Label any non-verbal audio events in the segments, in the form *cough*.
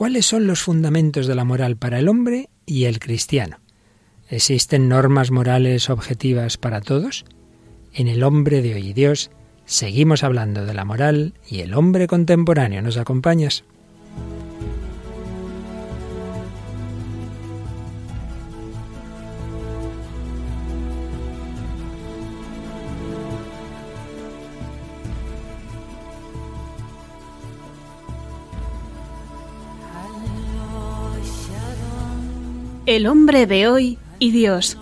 ¿Cuáles son los fundamentos de la moral para el hombre y el cristiano? ¿Existen normas morales objetivas para todos? En el hombre de hoy Dios seguimos hablando de la moral y el hombre contemporáneo. ¿Nos acompañas? El hombre de hoy y Dios,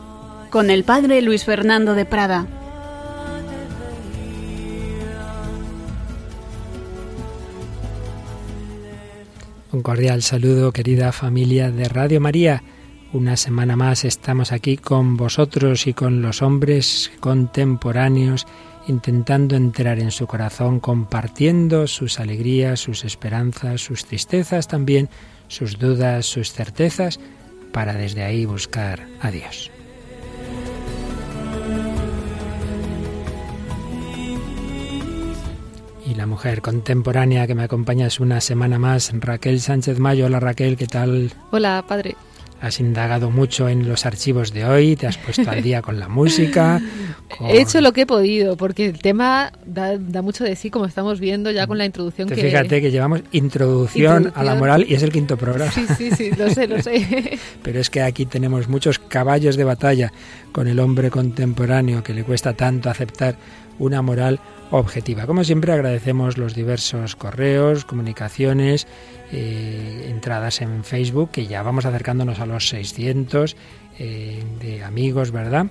con el padre Luis Fernando de Prada. Un cordial saludo, querida familia de Radio María. Una semana más estamos aquí con vosotros y con los hombres contemporáneos, intentando entrar en su corazón, compartiendo sus alegrías, sus esperanzas, sus tristezas también, sus dudas, sus certezas, para desde ahí buscar a Dios. Y la mujer contemporánea que me acompaña es una semana más, Raquel Sánchez Mayo. Hola Raquel, ¿qué tal? Hola, padre. Has indagado mucho en los archivos de hoy, te has puesto al día con la música. *laughs* He hecho lo que he podido, porque el tema da, mucho de sí, como estamos viendo ya con la introducción. que... Fíjate que llevamos introducción, a la moral y es el quinto programa. Sí, sí, sí, lo sé, lo sé. *laughs* Pero es que aquí tenemos muchos caballos de batalla con el hombre contemporáneo que le cuesta tanto aceptar una moral objetiva. Como siempre agradecemos los diversos correos, comunicaciones, eh, entradas en Facebook, que ya vamos acercándonos a los 600 eh, de amigos, ¿verdad?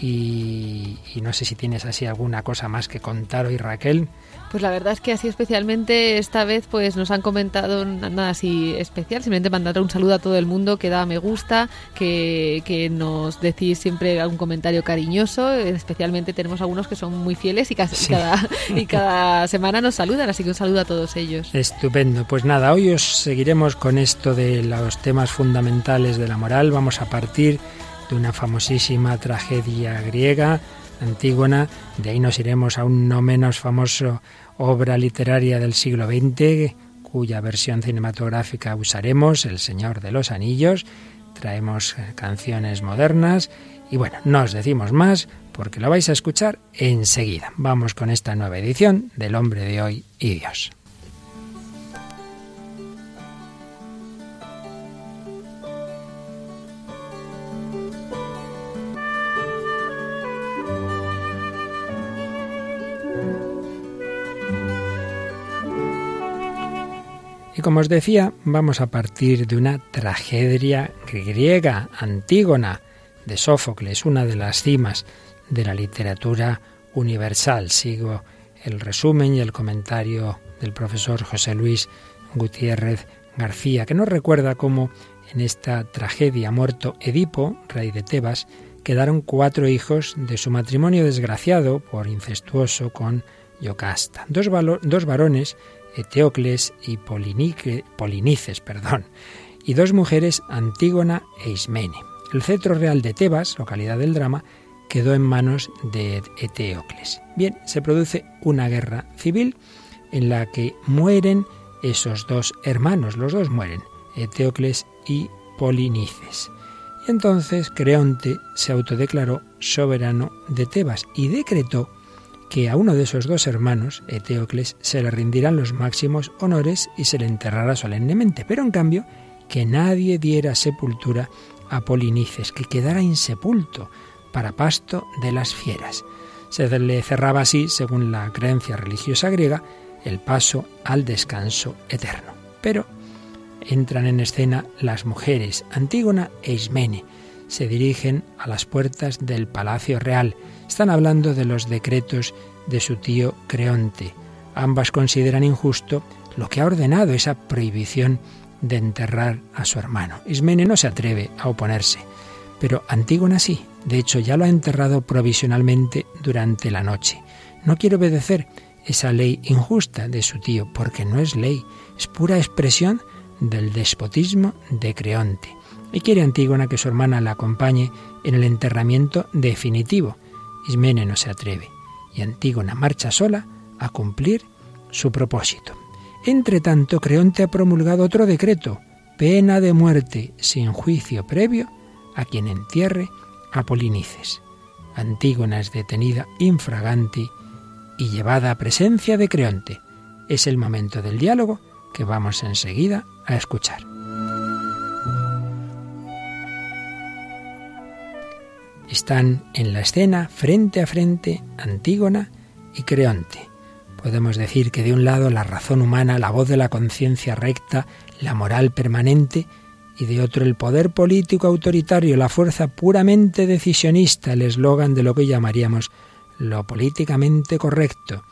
Y, y, no sé si tienes así alguna cosa más que contar hoy, Raquel. Pues la verdad es que así especialmente esta vez pues nos han comentado nada así especial, simplemente mandar un saludo a todo el mundo que da me gusta, que, que nos decís siempre algún comentario cariñoso, especialmente tenemos algunos que son muy fieles y, casi, cada, y *laughs* cada semana nos saludan, así que un saludo a todos ellos. Estupendo, pues nada, hoy os seguiremos con esto de los temas fundamentales de la moral, vamos a partir de una famosísima tragedia griega, Antígona, de ahí nos iremos a un no menos famoso obra literaria del siglo XX, cuya versión cinematográfica usaremos, El Señor de los Anillos, traemos canciones modernas y bueno, no os decimos más porque lo vais a escuchar enseguida. Vamos con esta nueva edición del Hombre de hoy y Dios. Como os decía, vamos a partir de una tragedia griega, Antígona, de Sófocles, una de las cimas de la literatura universal. Sigo el resumen y el comentario del profesor José Luis Gutiérrez García, que nos recuerda cómo en esta tragedia muerto Edipo, rey de Tebas, quedaron cuatro hijos de su matrimonio desgraciado por incestuoso con Yocasta. Dos, dos varones Eteocles y Polinices, perdón, y dos mujeres, Antígona e Ismene. El cetro real de Tebas, localidad del drama, quedó en manos de Eteocles. Bien, se produce una guerra civil en la que mueren esos dos hermanos, los dos mueren, Eteocles y Polinices. Y entonces Creonte se autodeclaró soberano de Tebas y decretó que a uno de esos dos hermanos, Eteocles, se le rindirán los máximos honores y se le enterrará solemnemente, pero en cambio que nadie diera sepultura a Polinices, que quedara insepulto para pasto de las fieras. Se le cerraba así, según la creencia religiosa griega, el paso al descanso eterno. Pero entran en escena las mujeres Antígona e Ismene. Se dirigen a las puertas del palacio real están hablando de los decretos de su tío Creonte. Ambas consideran injusto lo que ha ordenado esa prohibición de enterrar a su hermano. Ismene no se atreve a oponerse, pero Antígona sí. De hecho, ya lo ha enterrado provisionalmente durante la noche. No quiere obedecer esa ley injusta de su tío, porque no es ley, es pura expresión del despotismo de Creonte. Y quiere Antígona que su hermana la acompañe en el enterramiento definitivo. Ismene no se atreve y Antígona marcha sola a cumplir su propósito. Entre tanto, Creonte ha promulgado otro decreto, pena de muerte sin juicio previo a quien entierre a Polinices. Antígona es detenida infraganti y llevada a presencia de Creonte. Es el momento del diálogo que vamos enseguida a escuchar. Están en la escena frente a frente Antígona y Creonte. Podemos decir que de un lado la razón humana, la voz de la conciencia recta, la moral permanente, y de otro el poder político autoritario, la fuerza puramente decisionista, el eslogan de lo que llamaríamos lo políticamente correcto.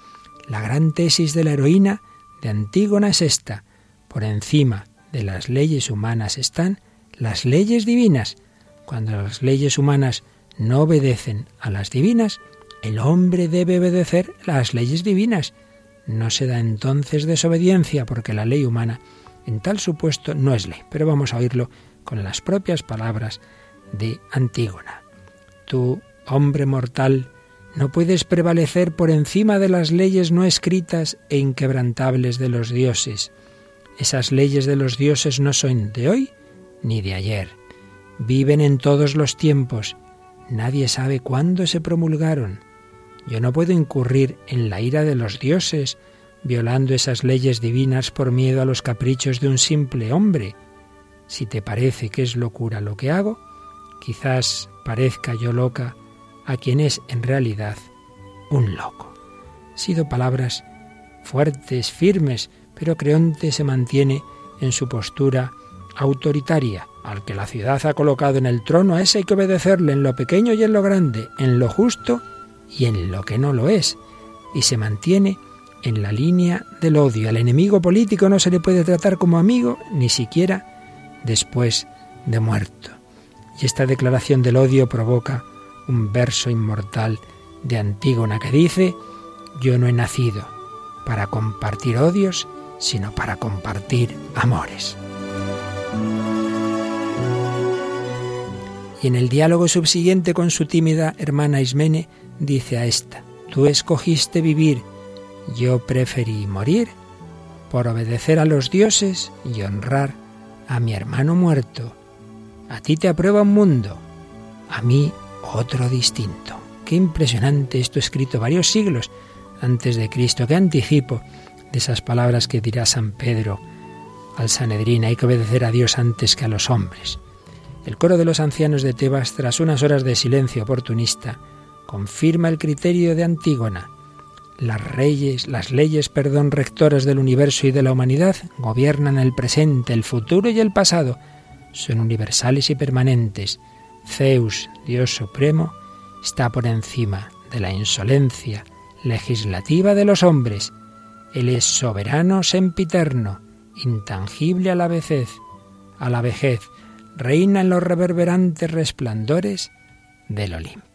La gran tesis de la heroína de Antígona es esta. Por encima de las leyes humanas están las leyes divinas. Cuando las leyes humanas no obedecen a las divinas, el hombre debe obedecer las leyes divinas. No se da entonces desobediencia porque la ley humana en tal supuesto no es ley, pero vamos a oírlo con las propias palabras de Antígona. Tú, hombre mortal, no puedes prevalecer por encima de las leyes no escritas e inquebrantables de los dioses. Esas leyes de los dioses no son de hoy ni de ayer. Viven en todos los tiempos. Nadie sabe cuándo se promulgaron. Yo no puedo incurrir en la ira de los dioses, violando esas leyes divinas por miedo a los caprichos de un simple hombre. Si te parece que es locura lo que hago, quizás parezca yo loca a quien es en realidad un loco. sido palabras fuertes, firmes, pero Creonte se mantiene en su postura autoritaria. Al que la ciudad ha colocado en el trono, a ese hay que obedecerle en lo pequeño y en lo grande, en lo justo y en lo que no lo es. Y se mantiene en la línea del odio. Al enemigo político no se le puede tratar como amigo, ni siquiera después de muerto. Y esta declaración del odio provoca un verso inmortal de Antígona que dice, yo no he nacido para compartir odios, sino para compartir amores. Y en el diálogo subsiguiente con su tímida hermana Ismene, dice a esta, tú escogiste vivir yo preferí morir por obedecer a los dioses y honrar a mi hermano muerto. A ti te aprueba un mundo, a mí otro distinto. Qué impresionante esto escrito varios siglos antes de Cristo, qué anticipo de esas palabras que dirá San Pedro al Sanedrín, hay que obedecer a Dios antes que a los hombres. El coro de los ancianos de Tebas, tras unas horas de silencio oportunista, confirma el criterio de Antígona las reyes, las leyes, perdón, rectoras del universo y de la humanidad gobiernan el presente, el futuro y el pasado. Son universales y permanentes. Zeus, Dios supremo, está por encima de la insolencia legislativa de los hombres. Él es soberano sempiterno, intangible a la vejez, a la vejez, reina en los reverberantes resplandores del Olimpo.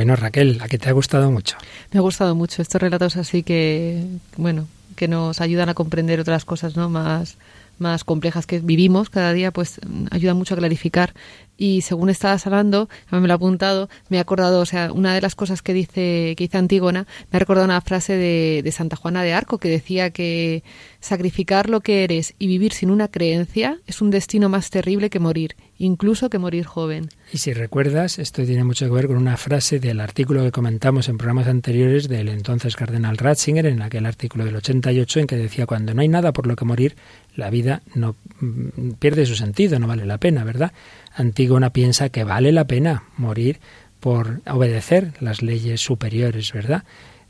Bueno, Raquel, ¿a qué te ha gustado mucho? Me ha gustado mucho estos relatos así que, bueno, que nos ayudan a comprender otras cosas, ¿no? Más, más complejas que vivimos cada día, pues ayudan mucho a clarificar y según estabas hablando, me lo he apuntado, me he acordado, o sea, una de las cosas que dice, que dice Antígona, me ha recordado una frase de, de Santa Juana de Arco que decía que sacrificar lo que eres y vivir sin una creencia es un destino más terrible que morir, incluso que morir joven. Y si recuerdas, esto tiene mucho que ver con una frase del artículo que comentamos en programas anteriores del entonces cardenal Ratzinger, en aquel artículo del 88, en que decía, cuando no hay nada por lo que morir, la vida no mm, pierde su sentido, no vale la pena, ¿verdad? Antígona piensa que vale la pena morir por obedecer las leyes superiores, ¿verdad?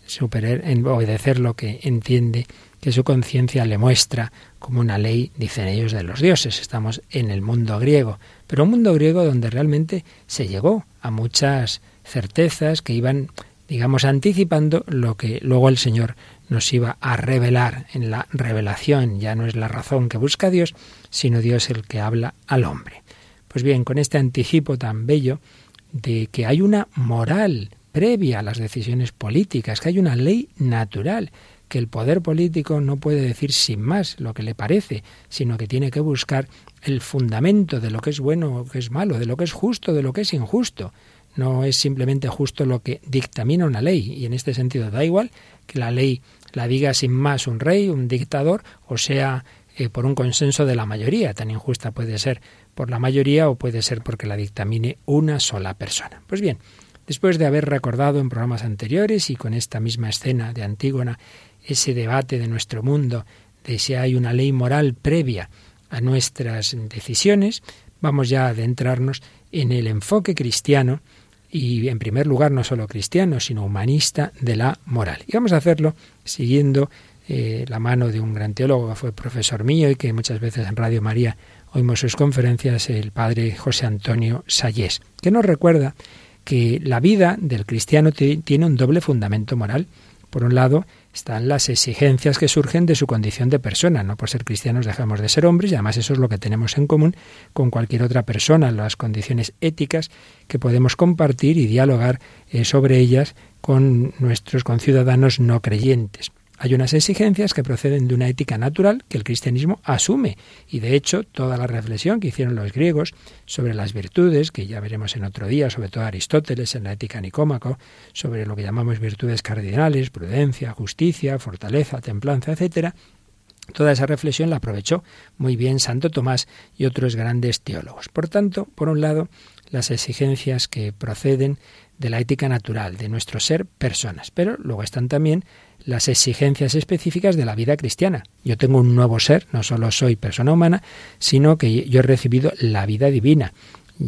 Superar, en obedecer lo que entiende que su conciencia le muestra como una ley, dicen ellos, de los dioses. Estamos en el mundo griego, pero un mundo griego donde realmente se llegó a muchas certezas que iban, digamos, anticipando lo que luego el Señor nos iba a revelar en la revelación. Ya no es la razón que busca Dios, sino Dios el que habla al hombre. Pues bien, con este anticipo tan bello de que hay una moral previa a las decisiones políticas, que hay una ley natural, que el poder político no puede decir sin más lo que le parece, sino que tiene que buscar el fundamento de lo que es bueno o que es malo, de lo que es justo, de lo que es injusto. No es simplemente justo lo que dictamina una ley, y en este sentido da igual que la ley la diga sin más un rey, un dictador, o sea eh, por un consenso de la mayoría. Tan injusta puede ser por la mayoría o puede ser porque la dictamine una sola persona. Pues bien, después de haber recordado en programas anteriores y con esta misma escena de Antígona ese debate de nuestro mundo de si hay una ley moral previa a nuestras decisiones, vamos ya a adentrarnos en el enfoque cristiano y en primer lugar no solo cristiano, sino humanista de la moral. Y vamos a hacerlo siguiendo eh, la mano de un gran teólogo que fue profesor mío y que muchas veces en Radio María oímos sus conferencias, el padre José Antonio Sayés, que nos recuerda que la vida del cristiano tiene un doble fundamento moral. Por un lado, están las exigencias que surgen de su condición de persona. No por ser cristianos dejamos de ser hombres y además eso es lo que tenemos en común con cualquier otra persona, las condiciones éticas que podemos compartir y dialogar eh, sobre ellas con nuestros conciudadanos no creyentes. Hay unas exigencias que proceden de una ética natural que el cristianismo asume y de hecho toda la reflexión que hicieron los griegos sobre las virtudes, que ya veremos en otro día, sobre todo Aristóteles en la ética nicómaco, sobre lo que llamamos virtudes cardinales, prudencia, justicia, fortaleza, templanza, etcétera, Toda esa reflexión la aprovechó muy bien Santo Tomás y otros grandes teólogos. Por tanto, por un lado, las exigencias que proceden de la ética natural, de nuestro ser personas, pero luego están también las exigencias específicas de la vida cristiana. Yo tengo un nuevo ser, no solo soy persona humana, sino que yo he recibido la vida divina.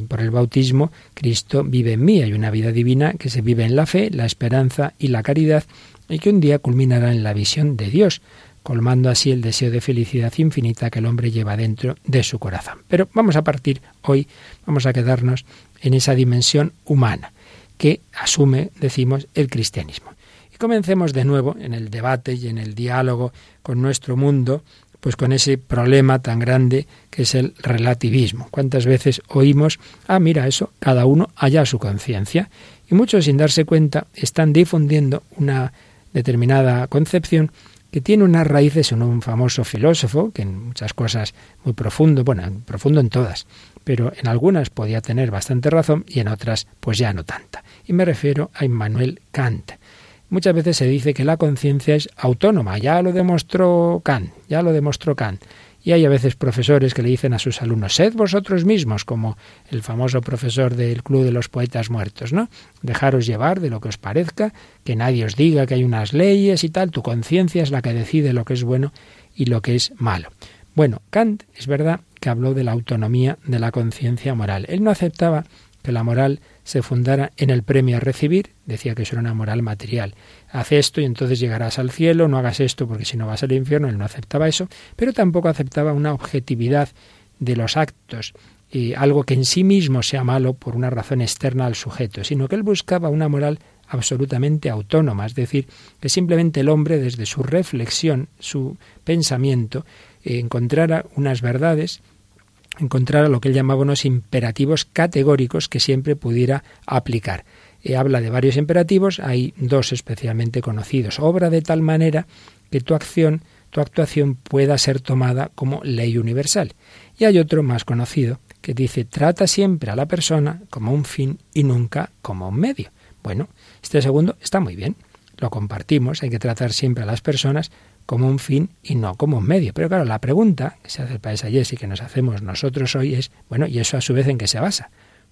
Por el bautismo, Cristo vive en mí. Hay una vida divina que se vive en la fe, la esperanza y la caridad, y que un día culminará en la visión de Dios, colmando así el deseo de felicidad infinita que el hombre lleva dentro de su corazón. Pero vamos a partir hoy, vamos a quedarnos en esa dimensión humana que asume, decimos, el cristianismo. Comencemos de nuevo en el debate y en el diálogo con nuestro mundo, pues con ese problema tan grande que es el relativismo. ¿Cuántas veces oímos, ah, mira eso, cada uno haya su conciencia? Y muchos sin darse cuenta están difundiendo una determinada concepción que tiene unas raíces en un famoso filósofo, que en muchas cosas muy profundo, bueno, profundo en todas, pero en algunas podía tener bastante razón y en otras pues ya no tanta. Y me refiero a Immanuel Kant. Muchas veces se dice que la conciencia es autónoma, ya lo demostró Kant, ya lo demostró Kant. Y hay a veces profesores que le dicen a sus alumnos, sed vosotros mismos, como el famoso profesor del Club de los Poetas Muertos, ¿no? Dejaros llevar de lo que os parezca, que nadie os diga que hay unas leyes y tal, tu conciencia es la que decide lo que es bueno y lo que es malo. Bueno, Kant es verdad que habló de la autonomía de la conciencia moral. Él no aceptaba que la moral se fundara en el premio a recibir, decía que eso era una moral material. Haz esto y entonces llegarás al cielo, no hagas esto porque si no vas al infierno, él no aceptaba eso, pero tampoco aceptaba una objetividad de los actos, y algo que en sí mismo sea malo por una razón externa al sujeto, sino que él buscaba una moral absolutamente autónoma, es decir, que simplemente el hombre desde su reflexión, su pensamiento, encontrara unas verdades encontrar lo que él llamaba unos imperativos categóricos que siempre pudiera aplicar. Eh, habla de varios imperativos, hay dos especialmente conocidos. Obra de tal manera que tu acción, tu actuación pueda ser tomada como ley universal. Y hay otro más conocido que dice trata siempre a la persona como un fin y nunca como un medio. Bueno, este segundo está muy bien, lo compartimos, hay que tratar siempre a las personas como un fin y no como un medio. Pero claro, la pregunta que se hace el país ayer y que nos hacemos nosotros hoy es, bueno, ¿y eso a su vez en qué se basa?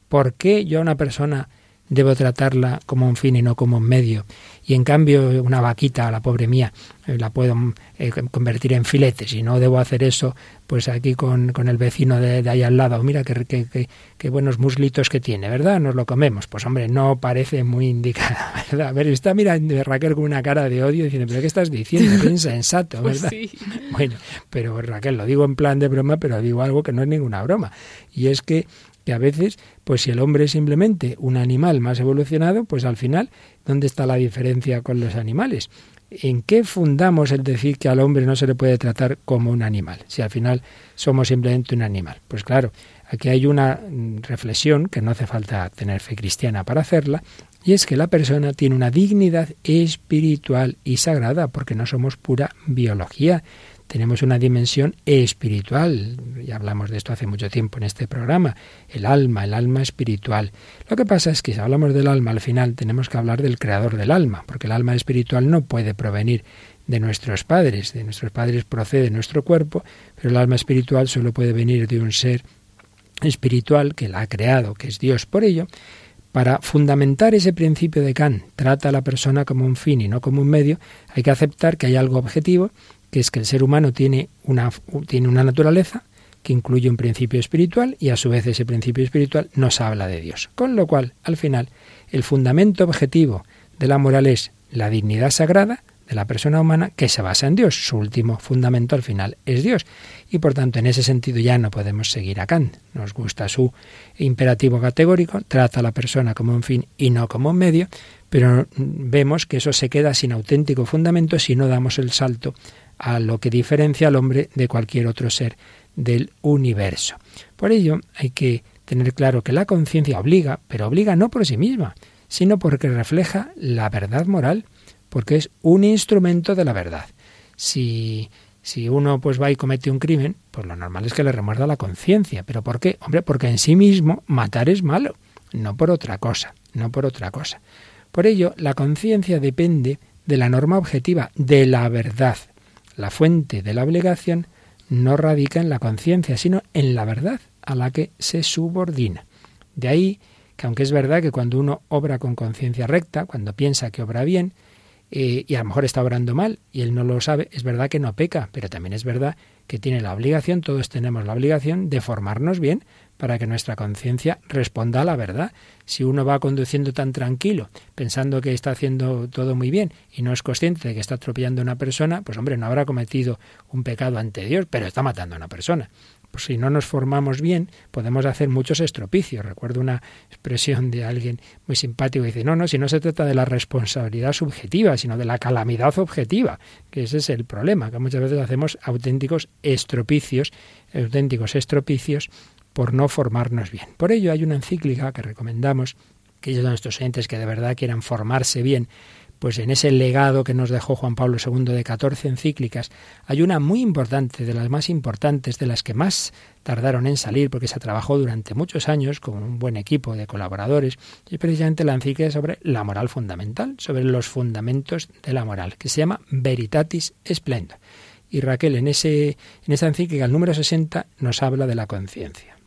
¿Por qué yo a una persona debo tratarla como un fin y no como un medio. Y en cambio, una vaquita, la pobre mía, eh, la puedo eh, convertir en filetes y no debo hacer eso, pues aquí con, con el vecino de, ahí al lado. Mira qué, qué, qué, buenos muslitos que tiene, ¿verdad? Nos lo comemos. Pues hombre, no parece muy indicada, *laughs* ¿verdad? A ver, está mirando Raquel con una cara de odio diciendo, ¿pero qué estás diciendo? Es insensato, *laughs* pues ¿verdad? sí. Bueno, pero Raquel, lo digo en plan de broma, pero digo algo que no es ninguna broma. Y es que a veces, pues si el hombre es simplemente un animal más evolucionado, pues al final, ¿dónde está la diferencia con los animales? ¿En qué fundamos el decir que al hombre no se le puede tratar como un animal? Si al final somos simplemente un animal. Pues claro, Aquí hay una reflexión que no hace falta tener fe cristiana para hacerla, y es que la persona tiene una dignidad espiritual y sagrada, porque no somos pura biología, tenemos una dimensión espiritual, ya hablamos de esto hace mucho tiempo en este programa, el alma, el alma espiritual. Lo que pasa es que si hablamos del alma al final tenemos que hablar del creador del alma, porque el alma espiritual no puede provenir de nuestros padres, de nuestros padres procede nuestro cuerpo, pero el alma espiritual solo puede venir de un ser espiritual que la ha creado, que es Dios. Por ello, para fundamentar ese principio de Kant, trata a la persona como un fin y no como un medio, hay que aceptar que hay algo objetivo que es que el ser humano tiene una, tiene una naturaleza que incluye un principio espiritual y a su vez ese principio espiritual nos habla de Dios. Con lo cual, al final, el fundamento objetivo de la moral es la dignidad sagrada de la persona humana que se basa en Dios. Su último fundamento al final es Dios. Y por tanto, en ese sentido ya no podemos seguir a Kant. Nos gusta su imperativo categórico, trata a la persona como un fin y no como un medio, pero vemos que eso se queda sin auténtico fundamento si no damos el salto a lo que diferencia al hombre de cualquier otro ser del universo. Por ello hay que tener claro que la conciencia obliga, pero obliga no por sí misma, sino porque refleja la verdad moral, porque es un instrumento de la verdad. Si, si uno pues va y comete un crimen, pues lo normal es que le remuerda la conciencia. ¿Pero por qué? Hombre, porque en sí mismo matar es malo, no por otra cosa, no por otra cosa. Por ello, la conciencia depende de la norma objetiva, de la verdad, la fuente de la obligación no radica en la conciencia, sino en la verdad a la que se subordina. De ahí que aunque es verdad que cuando uno obra con conciencia recta, cuando piensa que obra bien, eh, y a lo mejor está obrando mal y él no lo sabe, es verdad que no peca, pero también es verdad que tiene la obligación, todos tenemos la obligación de formarnos bien para que nuestra conciencia responda a la verdad. Si uno va conduciendo tan tranquilo, pensando que está haciendo todo muy bien y no es consciente de que está atropellando a una persona, pues hombre, no habrá cometido un pecado ante Dios, pero está matando a una persona. Pues si no nos formamos bien, podemos hacer muchos estropicios. Recuerdo una expresión de alguien muy simpático que dice, no, no, si no se trata de la responsabilidad subjetiva, sino de la calamidad objetiva, que ese es el problema, que muchas veces hacemos auténticos estropicios, auténticos estropicios por no formarnos bien. Por ello hay una encíclica que recomendamos, que ellos nuestros oyentes que de verdad quieran formarse bien, pues en ese legado que nos dejó Juan Pablo II de 14 encíclicas, hay una muy importante, de las más importantes, de las que más tardaron en salir, porque se trabajó durante muchos años con un buen equipo de colaboradores, y precisamente la encíclica sobre la moral fundamental, sobre los fundamentos de la moral, que se llama Veritatis Splendor. Y Raquel, en, ese, en esa encíclica, el número 60, nos habla de la conciencia.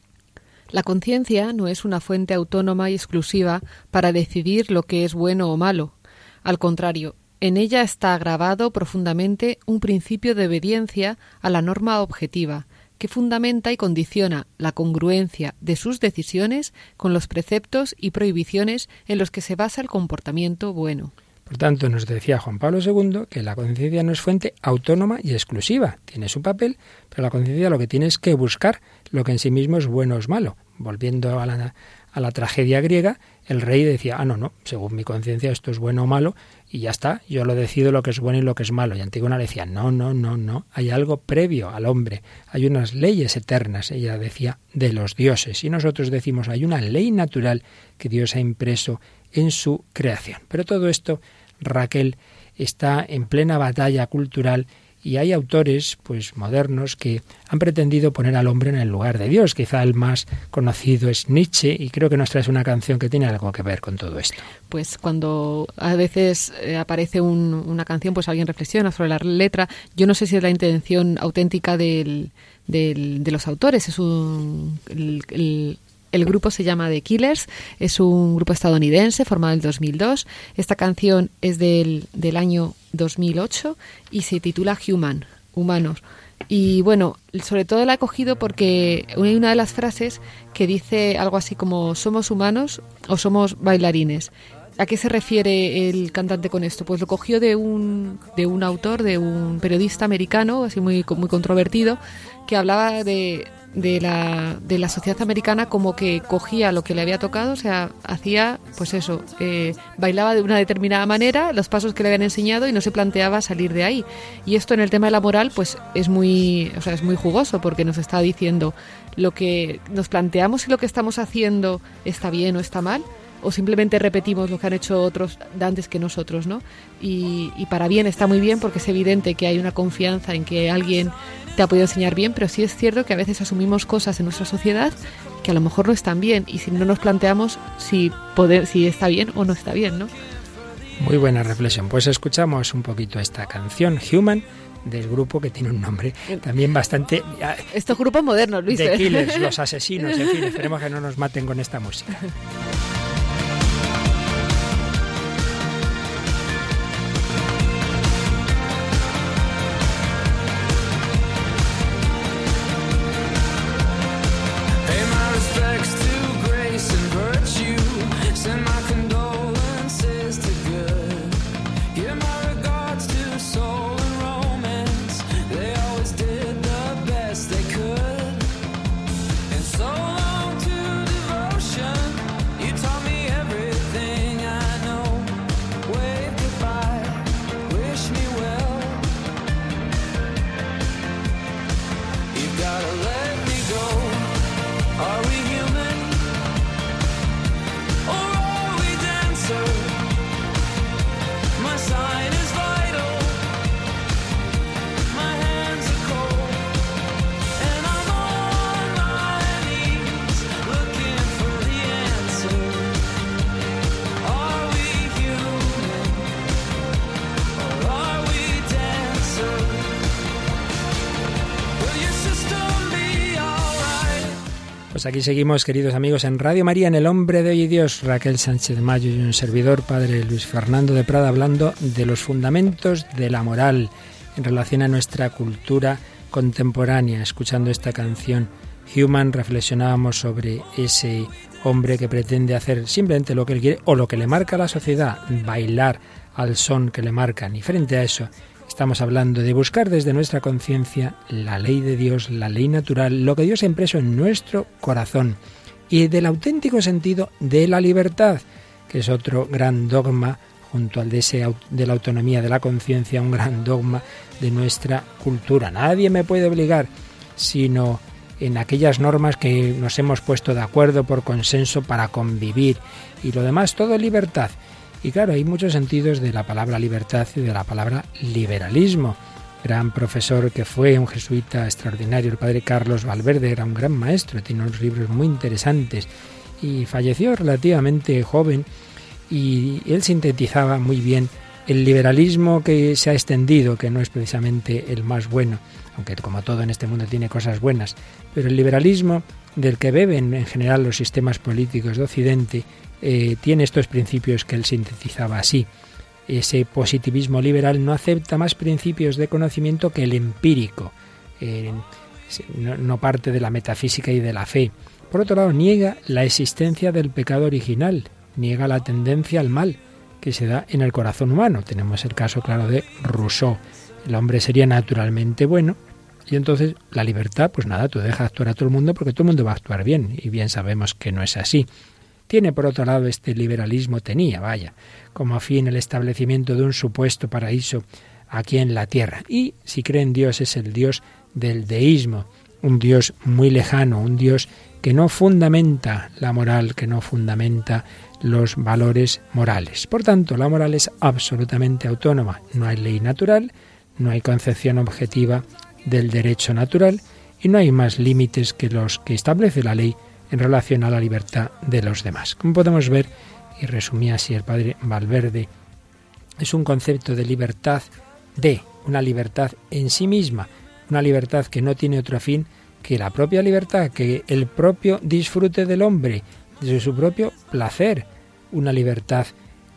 La conciencia no es una fuente autónoma y exclusiva para decidir lo que es bueno o malo. Al contrario, en ella está grabado profundamente un principio de obediencia a la norma objetiva, que fundamenta y condiciona la congruencia de sus decisiones con los preceptos y prohibiciones en los que se basa el comportamiento bueno. Por tanto, nos decía Juan Pablo II que la conciencia no es fuente autónoma y exclusiva. Tiene su papel, pero la conciencia lo que tiene es que buscar lo que en sí mismo es bueno o es malo. Volviendo a la, a la tragedia griega, el rey decía, ah, no, no, según mi conciencia esto es bueno o malo, y ya está, yo lo decido lo que es bueno y lo que es malo. Y Antígona le decía, no, no, no, no, hay algo previo al hombre, hay unas leyes eternas, ella decía, de los dioses. Y nosotros decimos, hay una ley natural que Dios ha impreso en su creación. Pero todo esto, Raquel, está en plena batalla cultural y hay autores pues modernos que han pretendido poner al hombre en el lugar de Dios. Quizá el más conocido es Nietzsche y creo que nos traes una canción que tiene algo que ver con todo esto. Pues cuando a veces eh, aparece una canción, pues alguien reflexiona sobre la letra. Yo no sé si es la intención auténtica del, de los autores. Es un, grupo se llama The Killers, es un grupo estadounidense formado en 2002. Esta canción es del, del año 2008 y se titula Human, Humanos. Y bueno, sobre todo la he cogido porque hay una de las frases que dice algo así como somos humanos o somos bailarines. ¿A qué se refiere el cantante con esto? Pues lo cogió de un, de un autor, de un periodista americano, así muy, muy controvertido, que hablaba de, de, la, de la sociedad americana como que cogía lo que le había tocado, o sea, hacía, pues eso, eh, bailaba de una determinada manera, los pasos que le habían enseñado y no se planteaba salir de ahí. Y esto en el tema de la moral, pues es muy, o sea, es muy jugoso porque nos está diciendo lo que nos planteamos si lo que estamos haciendo está bien o está mal o simplemente repetimos lo que han hecho otros antes que nosotros, ¿no? Y, para bien está muy bien porque es evidente que hay una confianza en que alguien te ha podido enseñar bien, pero sí es cierto que a veces asumimos cosas en nuestra sociedad que a lo mejor no están bien y si no nos planteamos si, poder, si está bien o no está bien, ¿no? Muy buena reflexión. Pues escuchamos un poquito esta canción, Human, del grupo que tiene un nombre también bastante... Estos grupos modernos, Luis. De killers, los asesinos, en fin, esperemos que no nos maten con esta música. *laughs* Pues aquí seguimos, queridos amigos, en Radio María, en El Hombre de Hoy y Dios, Raquel Sánchez Mayo y un servidor, Padre Luis Fernando de Prada, hablando de los fundamentos de la moral en relación a nuestra cultura contemporánea. Escuchando esta canción, Human, reflexionábamos sobre ese hombre que pretende hacer simplemente lo que él quiere o lo que le marca la sociedad, bailar al son que le marcan. Y frente a eso, Estamos hablando de buscar desde nuestra conciencia la ley de Dios, la ley natural, lo que Dios ha impreso en nuestro corazón y del auténtico sentido de la libertad, que es otro gran dogma junto al de, de la autonomía de la conciencia, un gran dogma de nuestra cultura. Nadie me puede obligar, sino en aquellas normas que nos hemos puesto de acuerdo por consenso para convivir y lo demás todo libertad. Y claro, hay muchos sentidos de la palabra libertad y de la palabra liberalismo. Gran profesor que fue un jesuita extraordinario, el padre Carlos Valverde, era un gran maestro, tiene unos libros muy interesantes y falleció relativamente joven y él sintetizaba muy bien el liberalismo que se ha extendido, que no es precisamente el más bueno, aunque como todo en este mundo tiene cosas buenas, pero el liberalismo del que beben en general los sistemas políticos de Occidente eh, tiene estos principios que él sintetizaba así. Ese positivismo liberal no acepta más principios de conocimiento que el empírico, eh, no, parte de la metafísica y de la fe. Por otro lado, niega la existencia del pecado original, niega la tendencia al mal que se da en el corazón humano. Tenemos el caso claro de Rousseau. El hombre sería naturalmente bueno, y entonces la libertad, pues nada, tú dejas actuar a todo el mundo porque todo el mundo va a actuar bien. Y bien sabemos que no es así. Tiene por otro lado este liberalismo, tenía, vaya, como fin el establecimiento de un supuesto paraíso aquí en la tierra. Y si cree en Dios es el Dios del deísmo, un Dios muy lejano, un Dios que no fundamenta la moral, que no fundamenta los valores morales. Por tanto, la moral es absolutamente autónoma. No hay ley natural, no hay concepción objetiva del derecho natural y no hay más límites que los que establece la ley en relación a la libertad de los demás. Como podemos ver, y resumía así el padre Valverde, es un concepto de libertad de, una libertad en sí misma, una libertad que no tiene otro fin que la propia libertad, que el propio disfrute del hombre, de su propio placer, una libertad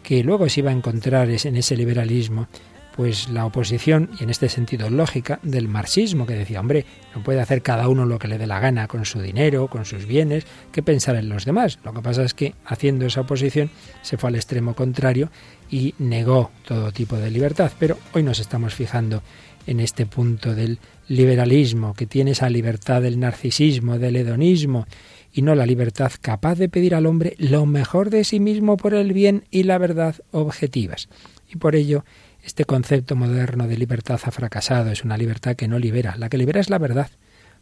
que luego se iba a encontrar en ese liberalismo, pues la oposición, y en este sentido lógica, del marxismo, que decía, hombre, no puede hacer cada uno lo que le dé la gana con su dinero, con sus bienes, que pensar en los demás. Lo que pasa es que haciendo esa oposición se fue al extremo contrario y negó todo tipo de libertad. Pero hoy nos estamos fijando en este punto del liberalismo, que tiene esa libertad del narcisismo, del hedonismo, y no la libertad capaz de pedir al hombre lo mejor de sí mismo por el bien y la verdad objetivas. Y por ello este concepto moderno de libertad ha fracasado, es una libertad que no libera, la que libera es la verdad.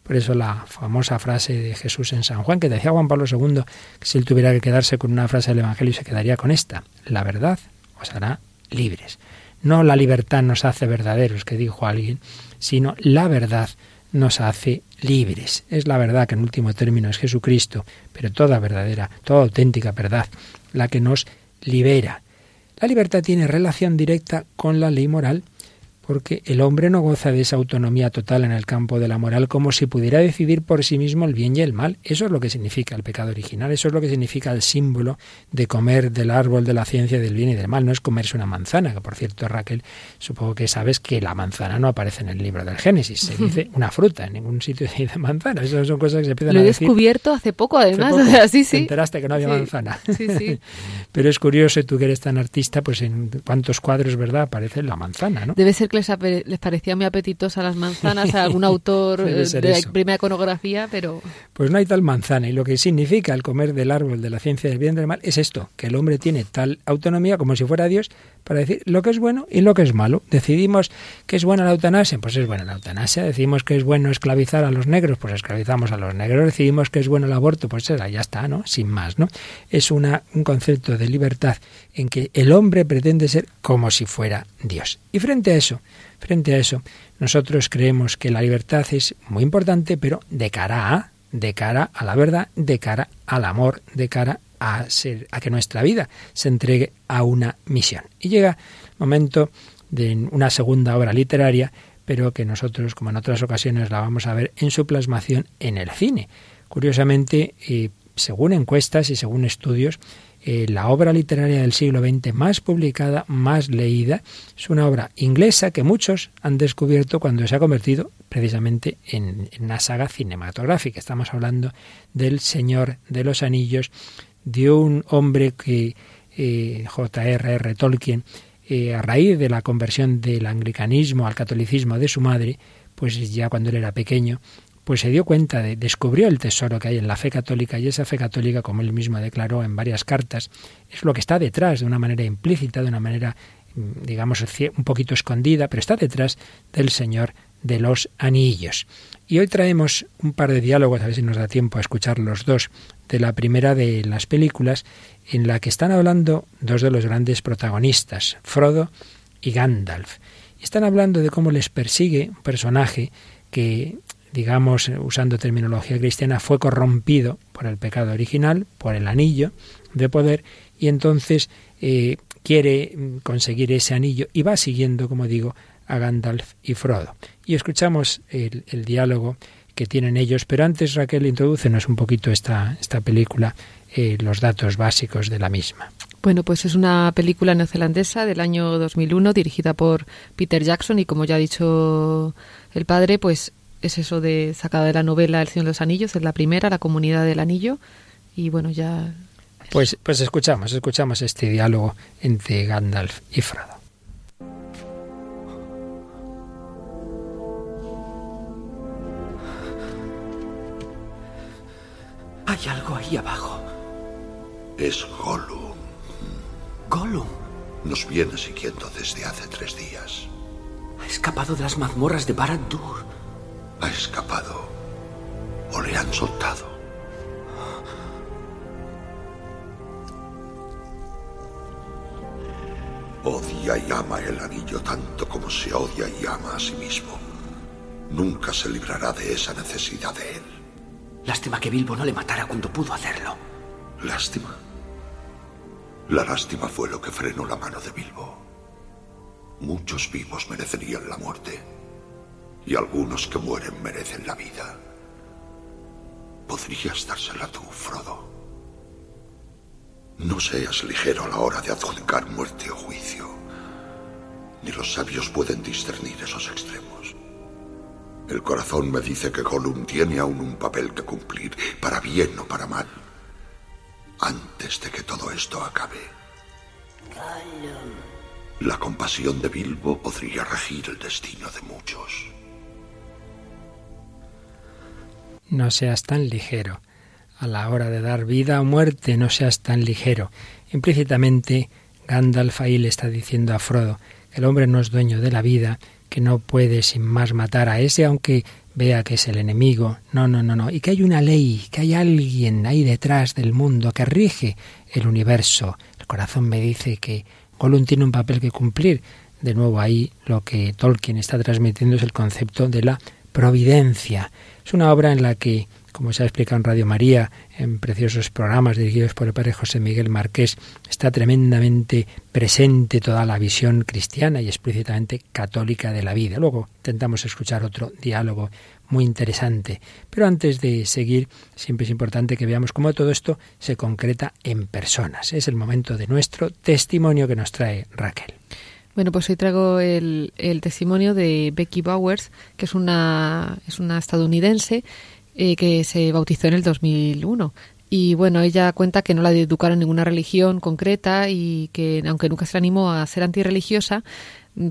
Por eso la famosa frase de Jesús en San Juan, que decía Juan Pablo II, que si él tuviera que quedarse con una frase del Evangelio se quedaría con esta, la verdad os hará libres. No la libertad nos hace verdaderos, que dijo alguien, sino la verdad nos hace libres. Es la verdad que en último término es Jesucristo, pero toda verdadera, toda auténtica verdad, la que nos libera. La libertad tiene relación directa con la ley moral porque el hombre no goza de esa autonomía total en el campo de la moral como si pudiera decidir por sí mismo el bien y el mal. Eso es lo que significa el pecado original, eso es lo que significa el símbolo de comer del árbol de la ciencia del bien y del mal. No es comerse una manzana, que por cierto, Raquel, supongo que sabes que la manzana no aparece en el libro del Génesis, se dice *laughs* una fruta, en ningún sitio se dice manzana. Esas son cosas que se empiezan lo a he decir. descubierto hace poco, además. *laughs* sí, sí. Te enteraste que no había Sí. manzana. Sí, sí. *laughs* Pero es curioso, tú que eres tan artista, pues en cuántos cuadros, ¿verdad?, aparece la manzana, ¿no? Debe ser que les, parecía muy apetitosa las manzanas a algún autor *laughs* eh, de la primera iconografía, pero Pues no hay tal manzana. Y lo que significa el comer del árbol de la ciencia del bien y del mal es esto, que el hombre tiene tal autonomía como si fuera Dios para decir lo que es bueno y lo que es malo. Decidimos que es buena la eutanasia, pues es buena la eutanasia. Decidimos que es bueno esclavizar a los negros, pues esclavizamos a los negros. Decidimos que es bueno el aborto, pues ya está, ¿no? Sin más, ¿no? Es una, un concepto de libertad en que el hombre pretende ser como si fuera Dios. Y frente a eso, frente a eso, nosotros creemos que la libertad es muy importante, pero de cara a, de cara a la verdad, de cara al amor, de cara a ser, a que nuestra vida se entregue a una misión. Y llega el momento de una segunda obra literaria, pero que nosotros, como en otras ocasiones, la vamos a ver en su plasmación en el cine. Curiosamente, eh, según encuestas y según estudios, eh, la obra literaria del siglo XX más publicada, más leída, es una obra inglesa que muchos han descubierto cuando se ha convertido precisamente en, una saga cinematográfica. Estamos hablando del Señor de los Anillos, de un hombre que eh, J.R.R. Tolkien, eh, a raíz de la conversión del anglicanismo al catolicismo de su madre, pues ya cuando él era pequeño, pues se dio cuenta de, descubrió el tesoro que hay en la fe católica y esa fe católica, como él mismo declaró en varias cartas, es lo que está detrás de una manera implícita, de una manera, mm, digamos, un poquito escondida, pero está detrás del Señor de los Anillos. Y hoy traemos un par de diálogos, a ver si nos da tiempo a escuchar los dos, de la primera de las películas, en la que están hablando dos de los grandes protagonistas, Frodo y Gandalf. Están hablando de cómo les persigue un personaje que, digamos, usando terminología cristiana, fue corrompido por el pecado original, por el anillo de poder, y entonces eh, quiere mm, conseguir ese anillo y va siguiendo, como digo, a Gandalf y Frodo. Y escuchamos el, el diálogo que tienen ellos, pero antes Raquel introdúcenos un poquito esta, esta película, eh, los datos básicos de la misma. Bueno, pues es una película neozelandesa del año 2001 dirigida por Peter Jackson y como ya ha dicho el padre, pues es eso de sacada de la novela El Señor de los Anillos, es la primera, La Comunidad del Anillo y bueno, ya Pues, pues escuchamos, escuchamos este diálogo entre Gandalf y Frodo. Hay algo ahí abajo. Es Gollum. Gollum Nos viene siguiendo desde hace tres días. ha escapado de las mazmorras de Barad-dûr. Ha escapado. O le han soltado. Odia y ama el anillo tanto como se odia y ama a sí mismo. Nunca se librará de esa necesidad de él. Lástima que Bilbo no le matara cuando pudo hacerlo. Lástima. La lástima fue lo que frenó la mano de Bilbo. Muchos vivos merecerían la muerte. Y algunos que mueren merecen la vida. Podrías dársela tú, Frodo. No seas ligero a la hora de adjudicar muerte o juicio. ni los sabios pueden discernir esos extremos. El corazón me dice que Gollum tiene aún un papel que cumplir, para bien o para mal, antes de que todo esto acabe. La compasión de Bilbo podría regir el destino de muchos. No seas tan ligero. A la hora de dar vida o muerte, no seas tan ligero. Implícitamente, Gandalf ahí le está diciendo a Frodo que el hombre no es dueño de la vida, que no puede sin más matar a ese aunque vea que es el enemigo. No, no, no, no. Y que hay una ley, que hay alguien ahí detrás del mundo que rige el universo. El corazón me dice que Gollum tiene un papel que cumplir. De nuevo ahí lo que Tolkien está transmitiendo es el concepto de la providencia. Es una obra en la que, como se ha explicado en Radio María, en preciosos programas dirigidos por el padre José Miguel Marqués, está tremendamente presente toda la visión cristiana y explícitamente católica de la vida. Luego intentamos escuchar otro diálogo muy interesante. Pero antes de seguir, siempre es importante que veamos cómo todo esto se concreta en personas. Es el momento de nuestro testimonio que nos trae Raquel. Bueno, pues hoy traigo el, testimonio de Becky Bowers, que es una, es una estadounidense eh, que se bautizó en el 2001. Y bueno, ella cuenta que no la educaron en ninguna religión concreta y que, aunque nunca se animó a ser antirreligiosa,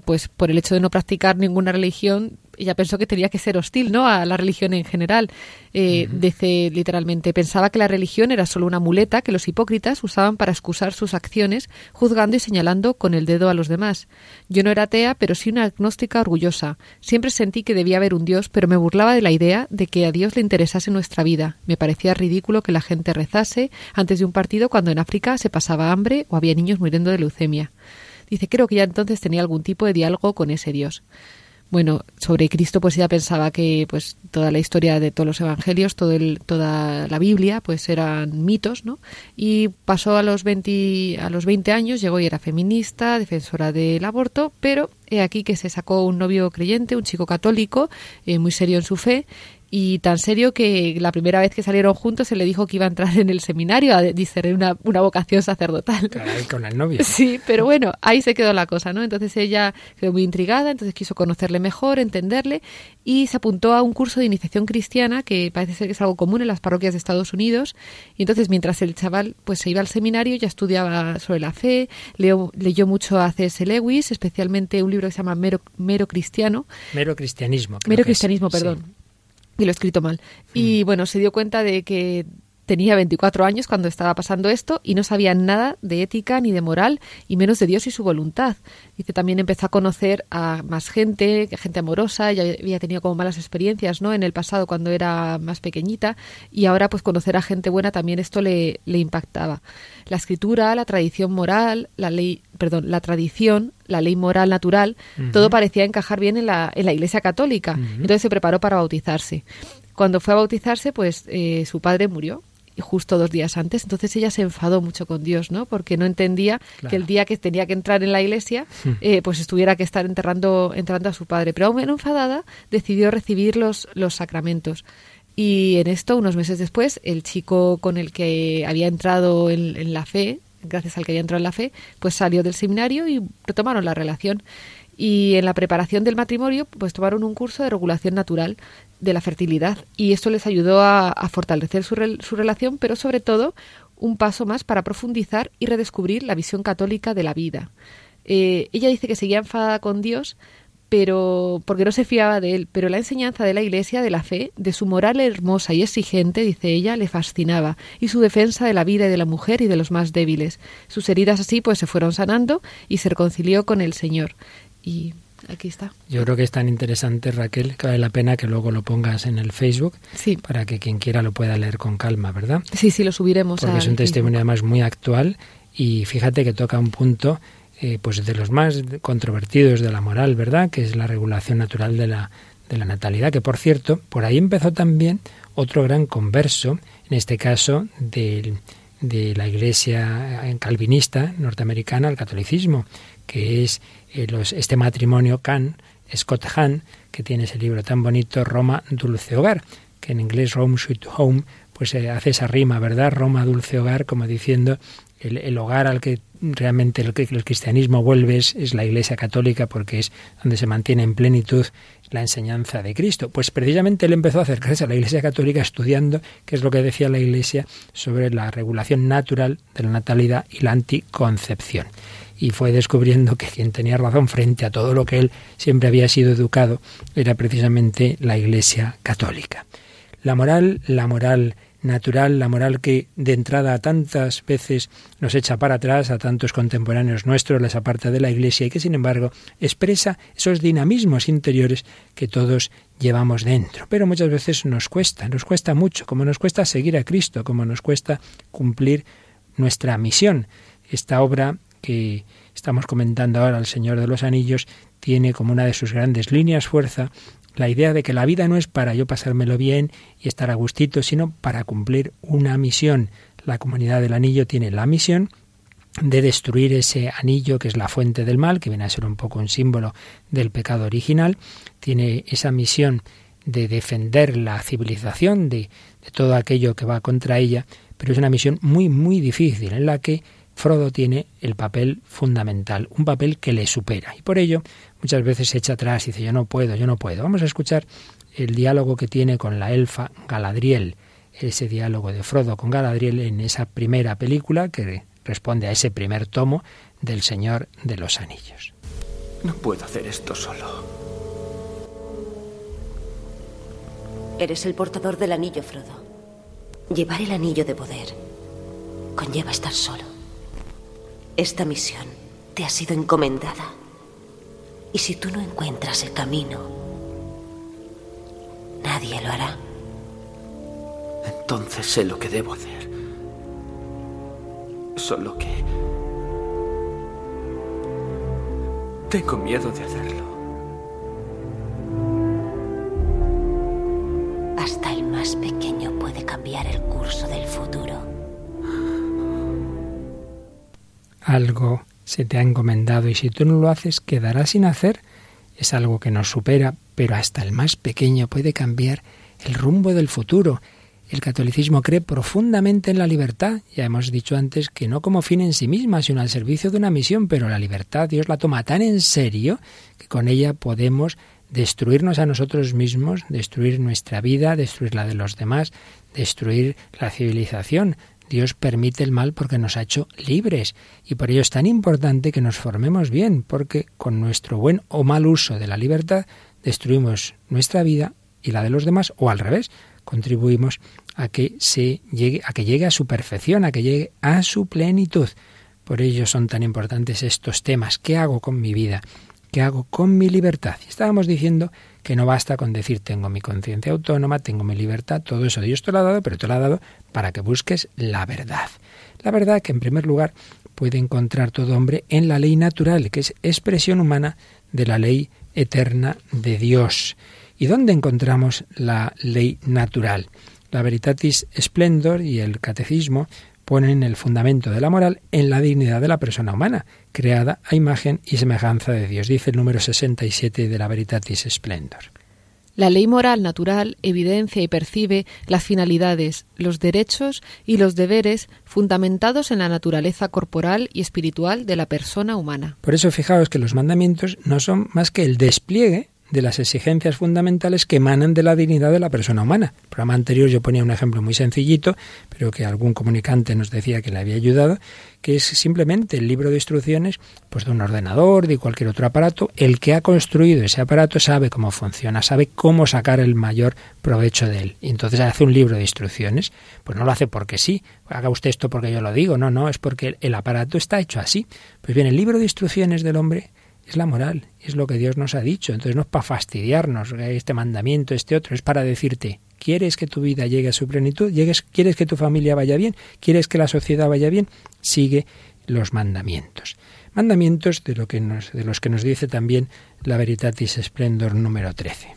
pues por el hecho de no practicar ninguna religión, ella pensó que tenía que ser hostil ¿no? a la religión en general. Eh, Dice literalmente, pensaba que la religión era solo una muleta que los hipócritas usaban para excusar sus acciones, juzgando y señalando con el dedo a los demás. Yo no era atea, pero sí una agnóstica orgullosa. Siempre sentí que debía haber un Dios, pero me burlaba de la idea de que a Dios le interesase nuestra vida. Me parecía ridículo que la gente rezase antes de un partido cuando en África se pasaba hambre o había niños muriendo de leucemia. Dice, creo que ya entonces tenía algún tipo de diálogo con ese Dios bueno, sobre Cristo pues ella pensaba que pues toda la historia de todos los evangelios, todo el, toda la Biblia pues eran mitos, ¿no? Y pasó a los 20 a los 20 años, llegó y era feminista, defensora del aborto, pero he aquí que se sacó un novio creyente, un chico católico, eh, muy serio en su fe y tan serio que la primera vez que salieron juntos se le dijo que iba a entrar en el seminario a discernir una, una vocación sacerdotal. con el novio. Sí, pero bueno, ahí se quedó la cosa, ¿no? Entonces ella quedó muy intrigada, entonces quiso conocerle mejor, entenderle y se apuntó a un curso de iniciación cristiana que parece ser que es algo común en las parroquias de Estados Unidos. Y entonces mientras el chaval pues se iba al seminario ya estudiaba sobre la fe, leo, leyó mucho a C.S. Lewis, especialmente un libro que se llama Mero, Mero Cristiano. Mero Cristianismo. Mero Cristianismo, perdón y lo he escrito mal. Y bueno, se dio cuenta de que tenía 24 años cuando estaba pasando esto y no sabía nada de ética ni de moral y menos de Dios y su voluntad. Dice también empezó a conocer a más gente, gente amorosa, ya había tenido como malas experiencias, ¿no? En el pasado cuando era más pequeñita y ahora pues conocer a gente buena también esto le, le impactaba. La escritura, la tradición moral, la ley, perdón, la tradición, la ley moral natural, todo parecía encajar bien en la, en la Iglesia Católica. Entonces se preparó para bautizarse. Cuando fue a bautizarse, pues eh, su padre murió justo dos días antes. Entonces ella se enfadó mucho con Dios, ¿no? Porque no entendía que el día que tenía que entrar en la iglesia, hmm. eh, pues estuviera que estar enterrando, entrando a su padre. Pero aún enfadada, decidió recibir los, los sacramentos. Y en esto, unos meses después, el chico con el que había entrado en, en la fe, gracias al que había entrado en la fe, pues salió del seminario y retomaron la relación y en la preparación del matrimonio pues tomaron un curso de regulación natural de la fertilidad y esto les ayudó a, fortalecer su, su, relación, pero sobre todo un paso más para profundizar y redescubrir la visión católica de la vida. Eh, ella dice que seguía enfadada con Dios, pero porque no se fiaba de él, pero la enseñanza de la Iglesia, de la fe, de su moral hermosa y exigente, dice ella, le fascinaba, y su defensa de la vida y de la mujer y de los más débiles. Sus heridas así pues se fueron sanando y se reconcilió con el Señor. Y aquí está. Yo creo que es tan interesante, Raquel, que vale la pena que luego lo pongas en el Facebook sí. para que quien quiera lo pueda leer con calma, ¿verdad? Sí, sí, lo subiremos. Porque es un testimonio además muy actual y fíjate que toca un punto eh, pues de los más controvertidos de la moral, ¿verdad? Que es la regulación natural de la, de la natalidad, que por cierto, por ahí empezó también otro gran converso, en este caso de la iglesia calvinista norteamericana al catolicismo, que es eh, este matrimonio Kahn, Scott Hahn, que tiene ese libro tan bonito, Roma, Dulce Hogar, que en inglés Rome Sweet Home, pues se hace esa rima, ¿verdad? Roma, Dulce Hogar, como diciendo el, hogar al que realmente el, el cristianismo vuelve es, la Iglesia Católica porque es donde se mantiene en plenitud la enseñanza de Cristo. Pues precisamente él empezó a acercarse a la Iglesia Católica estudiando qué es lo que decía la Iglesia sobre la regulación natural de la natalidad y la anticoncepción. Y fue descubriendo que quien tenía razón frente a todo lo que él siempre había sido educado era precisamente la Iglesia Católica. La moral, la moral natural, la moral que de entrada tantas veces nos echa para atrás, a tantos contemporáneos nuestros les aparta de la Iglesia y que sin embargo expresa esos dinamismos interiores que todos llevamos dentro. Pero muchas veces nos cuesta, nos cuesta mucho, como nos cuesta seguir a Cristo, como nos cuesta cumplir nuestra misión. Esta obra que estamos comentando ahora, El Señor de los Anillos, tiene como una de sus grandes líneas fuerza la idea de que la vida no es para yo pasármelo bien y estar a gustito, sino para cumplir una misión. La comunidad del anillo tiene la misión de destruir ese anillo que es la fuente del mal, que viene a ser un poco un símbolo del pecado original, tiene esa misión de defender la civilización de, de todo aquello que va contra ella, pero es una misión muy, muy difícil en la que Frodo tiene el papel fundamental, un papel que le supera. Y por ello muchas veces se echa atrás y dice yo no puedo, yo no puedo. Vamos a escuchar el diálogo que tiene con la elfa Galadriel, ese diálogo de Frodo con Galadriel en esa primera película que responde a ese primer tomo del Señor de los Anillos. No puedo hacer esto solo. Eres el portador del anillo, Frodo. Llevar el anillo de poder conlleva estar solo. Esta misión te ha sido encomendada. Y si tú no encuentras el camino, nadie lo hará. Entonces sé lo que debo hacer. Solo que... Tengo miedo de hacerlo. Hasta el más pequeño puede cambiar el curso del futuro. Algo se te ha encomendado y si tú no lo haces quedarás sin hacer. Es algo que nos supera, pero hasta el más pequeño puede cambiar el rumbo del futuro. El catolicismo cree profundamente en la libertad. Ya hemos dicho antes que no como fin en sí misma, sino al servicio de una misión, pero la libertad Dios la toma tan en serio que con ella podemos destruirnos a nosotros mismos, destruir nuestra vida, destruir la de los demás, destruir la civilización, Dios permite el mal porque nos ha hecho libres y por ello es tan importante que nos formemos bien, porque con nuestro buen o mal uso de la libertad destruimos nuestra vida y la de los demás o al revés, contribuimos a que se llegue a que llegue a su perfección, a que llegue a su plenitud. Por ello son tan importantes estos temas. ¿Qué hago con mi vida? ¿Qué hago con mi libertad? Estábamos diciendo que no basta con decir tengo mi conciencia autónoma, tengo mi libertad, todo eso Dios te lo ha dado, pero te lo ha dado para que busques la verdad. La verdad que en primer lugar puede encontrar todo hombre en la ley natural, que es expresión humana de la ley eterna de Dios. ¿Y dónde encontramos la ley natural? La Veritatis Splendor y el Catecismo ponen el fundamento de la moral en la dignidad de la persona humana, creada a imagen y semejanza de Dios, dice el número 67 de la Veritatis Splendor. La ley moral natural evidencia y percibe las finalidades, los derechos y los deberes fundamentados en la naturaleza corporal y espiritual de la persona humana. Por eso fijaos que los mandamientos no son más que el despliegue de las exigencias fundamentales que emanan de la dignidad de la persona humana. En el programa anterior yo ponía un ejemplo muy sencillito, pero que algún comunicante nos decía que le había ayudado, que es simplemente el libro de instrucciones pues de un ordenador, de cualquier otro aparato. El que ha construido ese aparato sabe cómo funciona, sabe cómo sacar el mayor provecho de él. Y entonces hace un libro de instrucciones. Pues no lo hace porque sí, haga usted esto porque yo lo digo, no, no, es porque el aparato está hecho así. Pues bien, el libro de instrucciones del hombre es la moral, es lo que Dios nos ha dicho. Entonces no es para fastidiarnos este mandamiento, este otro, es para decirte, ¿quieres que tu vida llegue a su plenitud? ¿Quieres que tu familia vaya bien? ¿Quieres que la sociedad vaya bien? Sigue los mandamientos. Mandamientos de, lo que nos, de los que nos dice también la Veritatis Splendor número 13.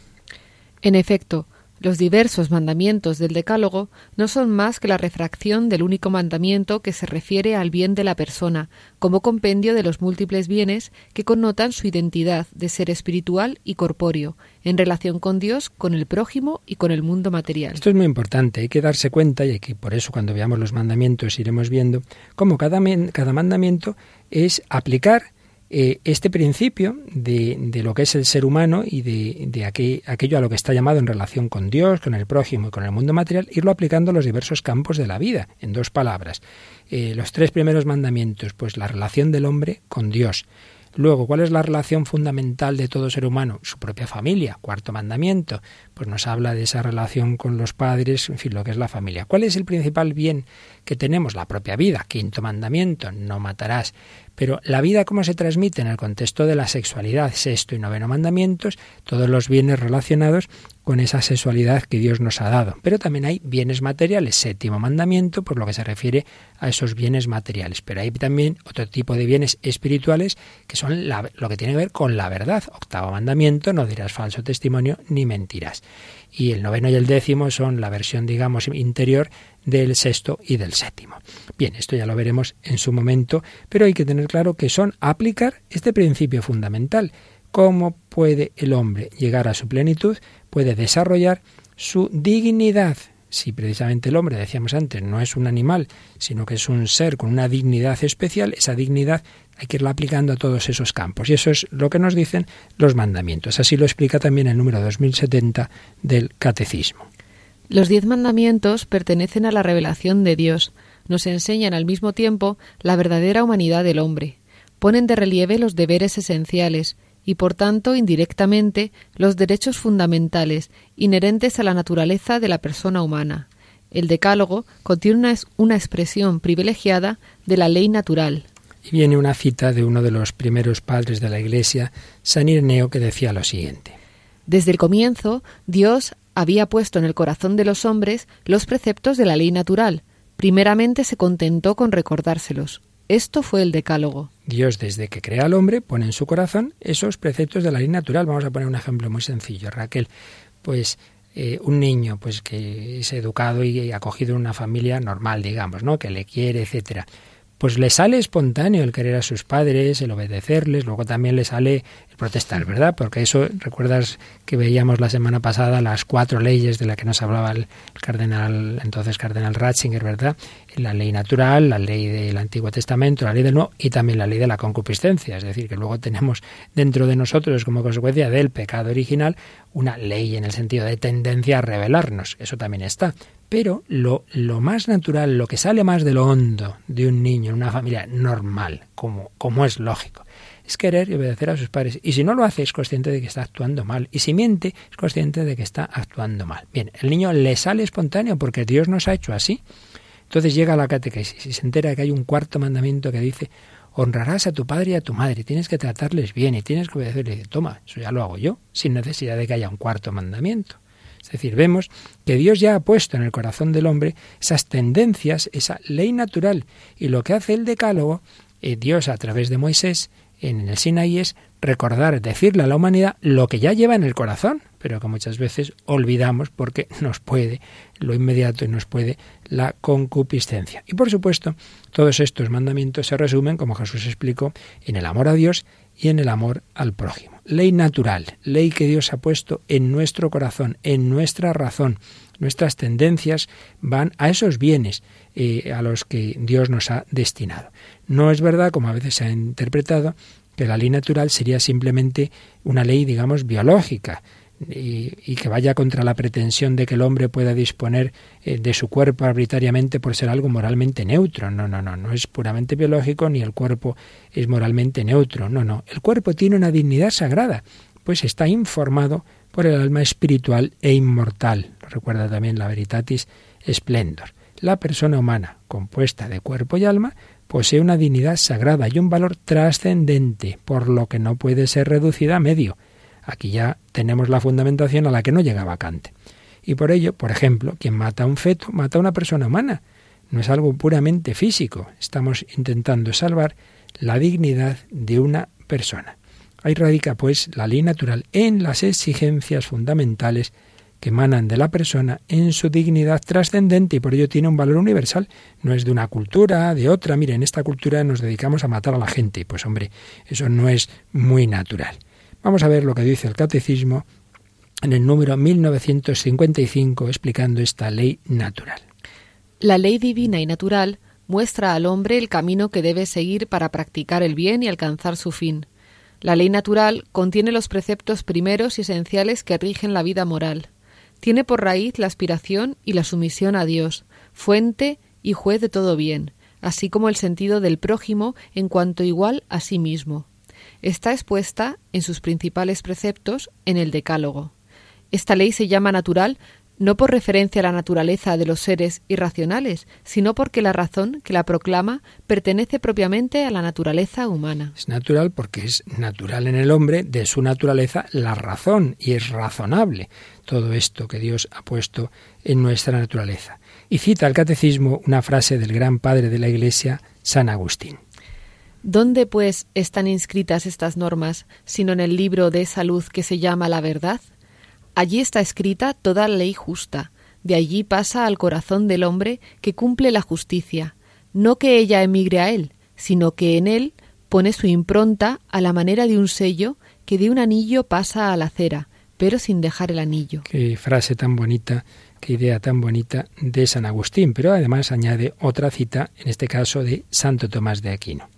En efecto, Los diversos mandamientos del Decálogo no son más que la refracción del único mandamiento que se refiere al bien de la persona, como compendio de los múltiples bienes que connotan su identidad de ser espiritual y corpóreo, en relación con Dios, con el prójimo y con el mundo material. Esto es muy importante, hay que darse cuenta, y aquí por eso cuando veamos los mandamientos iremos viendo cómo cada, cada mandamiento es aplicar eh, este principio de, de, lo que es el ser humano y de, de aquello a lo que está llamado en relación con Dios, con el prójimo y con el mundo material, irlo aplicando a los diversos campos de la vida, en dos palabras. Eh, los tres primeros mandamientos, pues la relación del hombre con Dios, Luego, ¿cuál es la relación fundamental de todo ser humano? Su propia familia. Cuarto mandamiento, pues nos habla de esa relación con los padres, en fin, lo que es la familia. ¿Cuál es el principal bien que tenemos? La propia vida. Quinto mandamiento, no matarás. Pero la vida, ¿cómo se transmite? En el contexto de la sexualidad. Sexto y noveno mandamientos, todos los bienes relacionados con esa sexualidad que Dios nos ha dado. Pero también hay bienes materiales, séptimo mandamiento, por lo que se refiere a esos bienes materiales. Pero hay también otro tipo de bienes espirituales que son lo que tiene que ver con la verdad. Octavo mandamiento, no dirás falso testimonio ni mentirás. Y el noveno y el décimo son la versión, digamos, interior del sexto y del séptimo. Bien, esto ya lo veremos en su momento, pero hay que tener claro que son aplicar este principio fundamental cómo puede el hombre llegar a su plenitud, puede desarrollar su dignidad. Si precisamente el hombre, decíamos antes, no es un animal, sino que es un ser con una dignidad especial, esa dignidad hay que irla aplicando a todos esos campos. Y eso es lo que nos dicen los mandamientos. Así lo explica también el número 2070 del Catecismo. Los diez mandamientos pertenecen a la revelación de Dios. Nos enseñan al mismo tiempo la verdadera humanidad del hombre. Ponen de relieve los deberes esenciales, y por tanto indirectamente los derechos fundamentales inherentes a la naturaleza de la persona humana. El Decálogo contiene una, una expresión privilegiada de la ley natural. Y viene una cita de uno de los primeros padres de la Iglesia, San Ireneo, que decía lo siguiente. Desde el comienzo, Dios había puesto en el corazón de los hombres los preceptos de la ley natural. Primeramente se contentó con recordárselos. Esto fue el decálogo. Dios, desde que crea al hombre, pone en su corazón esos preceptos de la ley natural. Vamos a poner un ejemplo muy sencillo. Raquel, pues eh, un niño pues que es educado y acogido en una familia normal, digamos, ¿no? Que le quiere, etcétera pues le sale espontáneo el querer a sus padres, el obedecerles, luego también le sale protestar, ¿verdad? Porque eso, recuerdas que veíamos la semana pasada las cuatro leyes de las que nos hablaba el, cardenal, entonces cardenal Ratzinger, ¿verdad? La ley natural, la ley del Antiguo Testamento, la ley del Nuevo y también la ley de la concupiscencia, es decir, que luego tenemos dentro de nosotros como consecuencia del pecado original una ley en el sentido de tendencia a rebelarnos, eso también está. Pero lo, lo, más natural, lo que sale más de lo hondo de un niño en una familia normal, como, como es lógico, es querer y obedecer a sus padres. Y si no lo hace, es consciente de que está actuando mal. Y si miente, es consciente de que está actuando mal. Bien, el niño le sale espontáneo porque Dios nos ha hecho así. Entonces llega a la catequesis y se entera que hay un cuarto mandamiento que dice, honrarás a tu padre y a tu madre, tienes que tratarles bien y tienes que obedecerles. Toma, eso ya lo hago yo, sin necesidad de que haya un cuarto mandamiento. Es decir, vemos que Dios ya ha puesto en el corazón del hombre esas tendencias, esa ley natural. Y lo que hace el decálogo, eh, Dios a través de Moisés en el Sinaí es recordar, decirle a la humanidad lo que ya lleva en el corazón, pero que muchas veces olvidamos porque nos puede lo inmediato y nos puede la concupiscencia. Y por supuesto, todos estos mandamientos se resumen, como Jesús explicó, en el amor a Dios y en el amor al prójimo. Ley natural, ley que Dios ha puesto en nuestro corazón, en nuestra razón. Nuestras tendencias van a esos bienes eh, a los que Dios nos ha destinado. No es verdad, como a veces se ha interpretado, que la ley natural sería simplemente una ley, digamos, biológica, y, que vaya contra la pretensión de que el hombre pueda disponer eh, de su cuerpo arbitrariamente por ser algo moralmente neutro. No, no, no, no es puramente biológico ni el cuerpo es moralmente neutro. No, no, el cuerpo tiene una dignidad sagrada, pues está informado por el alma espiritual e inmortal. Recuerda también la Veritatis Splendor. La persona humana, compuesta de cuerpo y alma, posee una dignidad sagrada y un valor trascendente, por lo que no puede ser reducida a medio Aquí ya tenemos la fundamentación a la que no llegaba Kant. Y por ello, por ejemplo, quien mata a un feto mata a una persona humana. No es algo puramente físico. Estamos intentando salvar la dignidad de una persona. Ahí radica, pues, la ley natural en las exigencias fundamentales que emanan de la persona en su dignidad trascendente y por ello tiene un valor universal. No es de una cultura, de otra. Mire, en esta cultura nos dedicamos a matar a la gente. Pues hombre, eso no es muy natural. Vamos a ver lo que dice el Catecismo en el número 1955 explicando esta ley natural. La ley divina y natural muestra al hombre el camino que debe seguir para practicar el bien y alcanzar su fin. La ley natural contiene los preceptos primeros y esenciales que rigen la vida moral. Tiene por raíz la aspiración y la sumisión a Dios, fuente y juez de todo bien, así como el sentido del prójimo en cuanto igual a sí mismo. Está expuesta en sus principales preceptos en el Decálogo. Esta ley se llama natural no por referencia a la naturaleza de los seres irracionales, sino porque la razón que la proclama pertenece propiamente a la naturaleza humana. Es natural porque es natural en el hombre, de su naturaleza, la razón, y es razonable todo esto que Dios ha puesto en nuestra naturaleza. Y cita al catecismo una frase del gran padre de la Iglesia, San Agustín. ¿Dónde, pues, están inscritas estas normas, sino en el libro de esa luz que se llama la verdad? Allí está escrita toda ley justa, de allí pasa al corazón del hombre que cumple la justicia, no que ella emigre a él, sino que en él pone su impronta a la manera de un sello que de un anillo pasa a la cera, pero sin dejar el anillo. Qué frase tan bonita, qué idea tan bonita de San Agustín, pero además añade otra cita, en este caso de Santo Tomás de Aquino.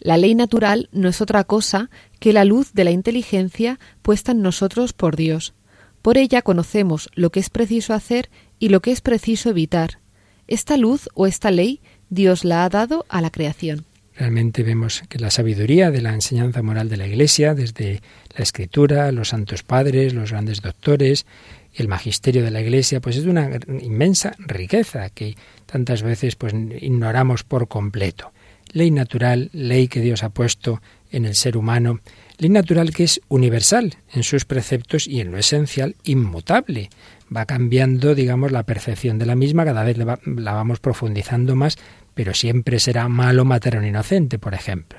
La ley natural no es otra cosa que la luz de la inteligencia puesta en nosotros por Dios, por ella conocemos lo que es preciso hacer y lo que es preciso evitar. Esta luz o esta ley Dios la ha dado a la creación. Realmente vemos que la sabiduría de la enseñanza moral de la Iglesia, desde la Escritura, los santos padres, los grandes doctores, el magisterio de la Iglesia, pues es una inmensa riqueza que tantas veces pues ignoramos por completo. Ley natural, ley que Dios ha puesto en el ser humano, Ley natural que es universal en sus preceptos y en lo esencial inmutable. Va cambiando, digamos, la percepción de la misma, cada vez la vamos profundizando más, pero siempre será malo matar a un inocente, por ejemplo.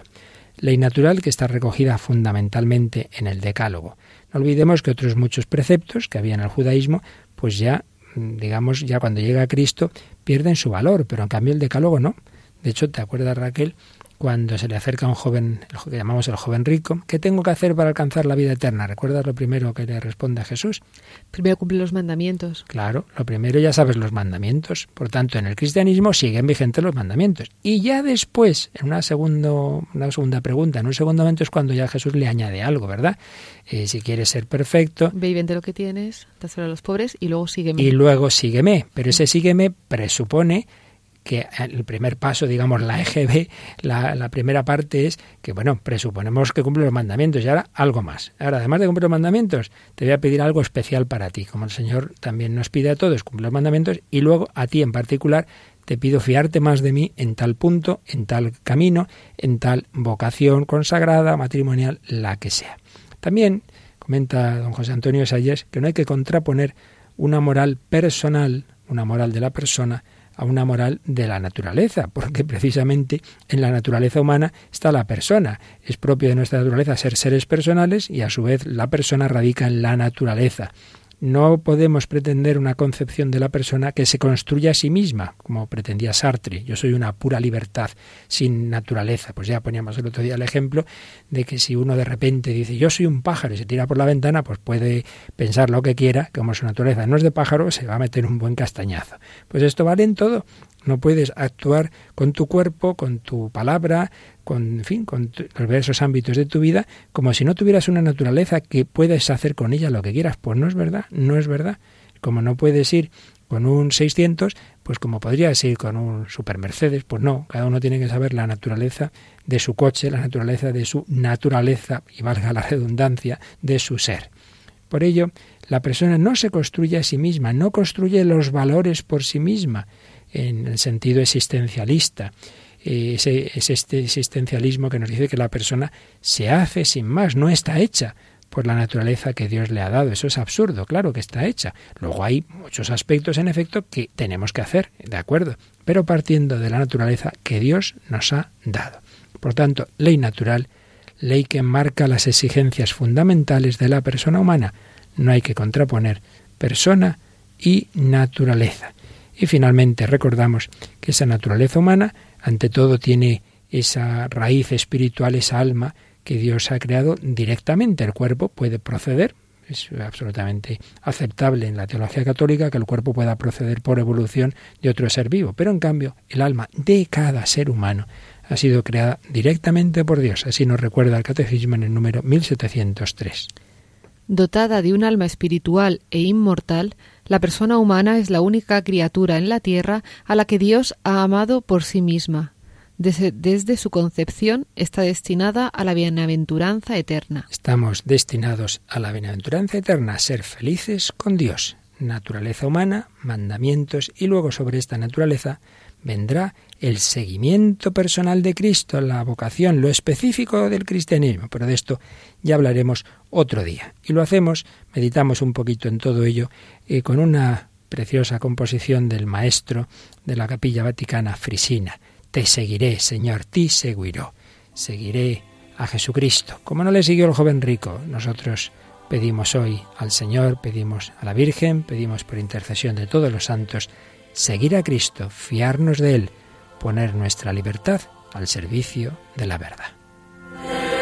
Ley natural que está recogida fundamentalmente en el Decálogo. No olvidemos que otros muchos preceptos que había en el judaísmo, pues ya, digamos, ya cuando llega Cristo pierden su valor, pero en cambio el Decálogo no. De hecho, ¿te acuerdas, Raquel, cuando se le acerca a un joven, el que llamamos el joven rico, ¿qué tengo que hacer para alcanzar la vida eterna? ¿Recuerdas lo primero que le responde a Jesús? Primero cumplir los mandamientos. Claro, lo primero ya sabes los mandamientos. Por tanto, en el cristianismo siguen vigentes los mandamientos. Y ya después, en una, segundo, una segunda pregunta, en un segundo momento es cuando ya Jesús le añade algo, ¿verdad? Eh, si quieres ser perfecto. Ve y vende lo que tienes, dáselo a los pobres y luego sígueme. Y luego sígueme. Pero ese sígueme presupone que el primer paso, digamos, la EGB, la, la, primera parte es que, bueno, presuponemos que cumple los mandamientos y ahora algo más. Ahora, además de cumplir los mandamientos, te voy a pedir algo especial para ti, como el Señor también nos pide a todos cumplir los mandamientos y luego a ti en particular te pido fiarte más de mí en tal punto, en tal camino, en tal vocación consagrada, matrimonial, la que sea. También comenta don José Antonio Salles que no hay que contraponer una moral personal, una moral de la persona, a una moral de la naturaleza, porque precisamente en la naturaleza humana está la persona. Es propio de nuestra naturaleza ser seres personales y a su vez la persona radica en la naturaleza. No podemos pretender una concepción de la persona que se construya a sí misma, como pretendía Sartre. Yo soy una pura libertad sin naturaleza. Pues ya poníamos el otro día el ejemplo de que si uno de repente dice yo soy un pájaro y se tira por la ventana, pues puede pensar lo que quiera, como su naturaleza no es de pájaro, se va a meter un buen castañazo. Pues esto vale en todo. No puedes actuar con tu cuerpo, con tu palabra, con, en fin, con los diversos ámbitos de tu vida, como si no tuvieras una naturaleza que puedes hacer con ella lo que quieras. Pues no es verdad, no es verdad. Como no puedes ir con un 600, pues como podrías ir con un Super Mercedes, pues no, cada uno tiene que saber la naturaleza de su coche, la naturaleza de su naturaleza, y valga la redundancia, de su ser. Por ello, la persona no se construye a sí misma, no construye los valores por sí misma, en el sentido existencialista. Ese, es este existencialismo que nos dice que la persona se hace sin más, no está hecha por la naturaleza que Dios le ha dado. Eso es absurdo, claro que está hecha. Luego hay muchos aspectos, en efecto, que tenemos que hacer, de acuerdo, pero partiendo de la naturaleza que Dios nos ha dado. Por tanto, ley natural, ley que marca las exigencias fundamentales de la persona humana. No hay que contraponer persona y naturaleza. Y finalmente recordamos que esa naturaleza humana, ante todo, tiene esa raíz espiritual, esa alma que Dios ha creado directamente. El cuerpo puede proceder, es absolutamente aceptable en la teología católica que el cuerpo pueda proceder por evolución de otro ser vivo, pero en cambio el alma de cada ser humano ha sido creada directamente por Dios, así nos recuerda el Catecismo en el número 1703. Dotada de un alma espiritual e inmortal, la persona humana es la única criatura en la tierra a la que Dios ha amado por sí misma. Desde, su concepción está destinada a la bienaventuranza eterna. Estamos destinados a la bienaventuranza eterna, a ser felices con Dios. Naturaleza humana, mandamientos y luego sobre esta naturaleza vendrá el seguimiento personal de Cristo, la vocación, lo específico del cristianismo. Pero de esto ya hablaremos otro día. Y lo hacemos, meditamos un poquito en todo ello, eh, con una preciosa composición del maestro de la capilla vaticana Frisina. Te seguiré, Señor, ti seguiré. Seguiré a Jesucristo. Como no le siguió el joven rico, nosotros pedimos hoy al Señor, pedimos a la Virgen, pedimos por intercesión de todos los santos, seguir a Cristo, fiarnos de Él, poner nuestra libertad al servicio de la verdad.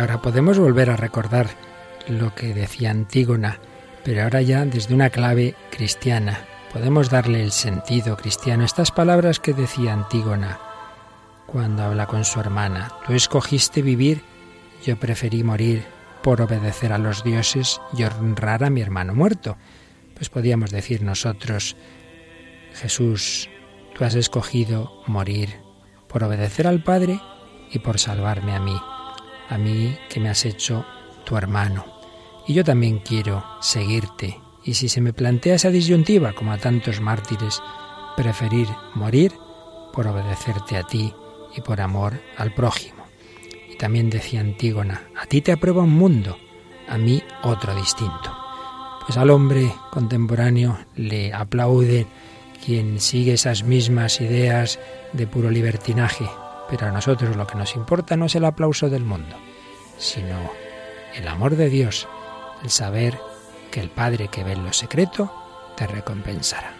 Ahora podemos volver a recordar lo que decía Antígona, pero ahora ya desde una clave cristiana. Podemos darle el sentido cristiano. Estas palabras que decía Antígona cuando habla con su hermana. Tú escogiste vivir, yo preferí morir por obedecer a los dioses y honrar a mi hermano muerto. Pues podíamos decir nosotros, Jesús, tú has escogido morir por obedecer al Padre y por salvarme a mí a mí que me has hecho tu hermano. Y yo también quiero seguirte. Y si se me plantea esa disyuntiva, como a tantos mártires, preferir morir por obedecerte a ti y por amor al prójimo. Y también decía Antígona, a ti te aprueba un mundo, a mí otro distinto. Pues al hombre contemporáneo le aplaude quien sigue esas mismas ideas de puro libertinaje, pero a nosotros lo que nos importa no es el aplauso del mundo, sino el amor de Dios, el saber que el Padre que ve en lo secreto te recompensará.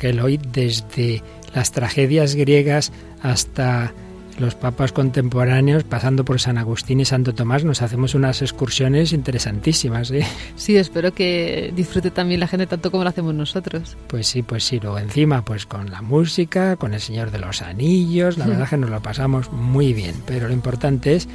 Raquel, hoy desde las tragedias griegas hasta los papas contemporáneos, pasando por San Agustín y Santo Tomás, nos hacemos unas excursiones interesantísimas. ¿eh? Sí, espero que disfrute también la gente tanto como lo hacemos nosotros. Pues sí, pues sí. Luego encima, pues con la música, con el Señor de los Anillos, la *laughs* verdad que nos lo pasamos muy bien. Pero lo importante es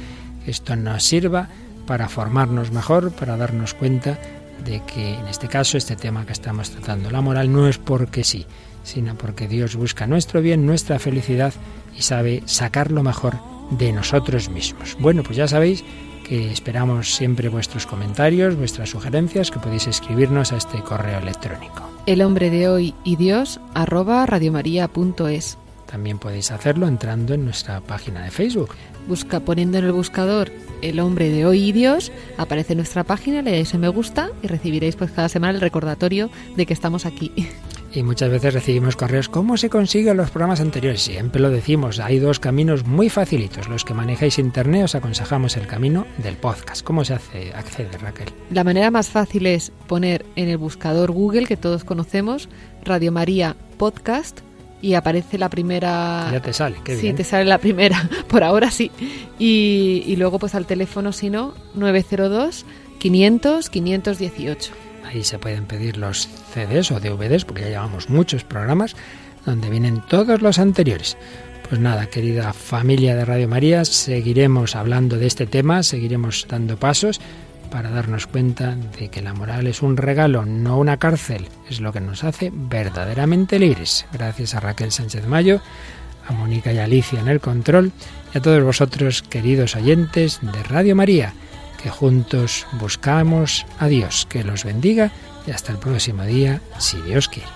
que esto nos sirva para formarnos mejor, para darnos cuenta de que en este caso este tema que estamos tratando, la moral, no es porque sí, sino porque Dios busca nuestro bien, nuestra felicidad y sabe sacar lo mejor de nosotros mismos. Bueno, pues ya sabéis que esperamos siempre vuestros comentarios, vuestras sugerencias, que podéis escribirnos a este correo electrónico. El hombre de hoy y Dios arroba radiomaria.es. También podéis hacerlo entrando en nuestra página de Facebook. Busca poniendo en el buscador El hombre de hoy y Dios, aparece nuestra página, le dais a me gusta y recibiréis pues cada semana el recordatorio de que estamos aquí. *laughs* y muchas veces recibimos correos, ¿cómo se consiguen los programas anteriores? Siempre lo decimos, hay dos caminos muy facilitos. Los que manejáis internet os aconsejamos el camino del podcast. ¿Cómo se hace accede, Raquel? La manera más fácil es poner en el buscador Google, que todos conocemos, Radio María Podcast, y aparece la primera... Ya te sale, qué Sí, bien. te sale la primera, *laughs* por ahora sí. Y, y luego pues al teléfono, si no, 902 500 518. Ahí se pueden pedir los CDs o DVDs, porque ya llevamos muchos programas donde vienen todos los anteriores. Pues nada, querida familia de Radio María, seguiremos hablando de este tema, seguiremos dando pasos para darnos cuenta de que la moral es un regalo, no una cárcel, es lo que nos hace verdaderamente libres. Gracias a Raquel Sánchez Mayo, a Mónica y Alicia en el control y a todos vosotros, queridos oyentes de Radio María que juntos buscamos a Dios. Que los bendiga y hasta el próximo día, si Dios quiere.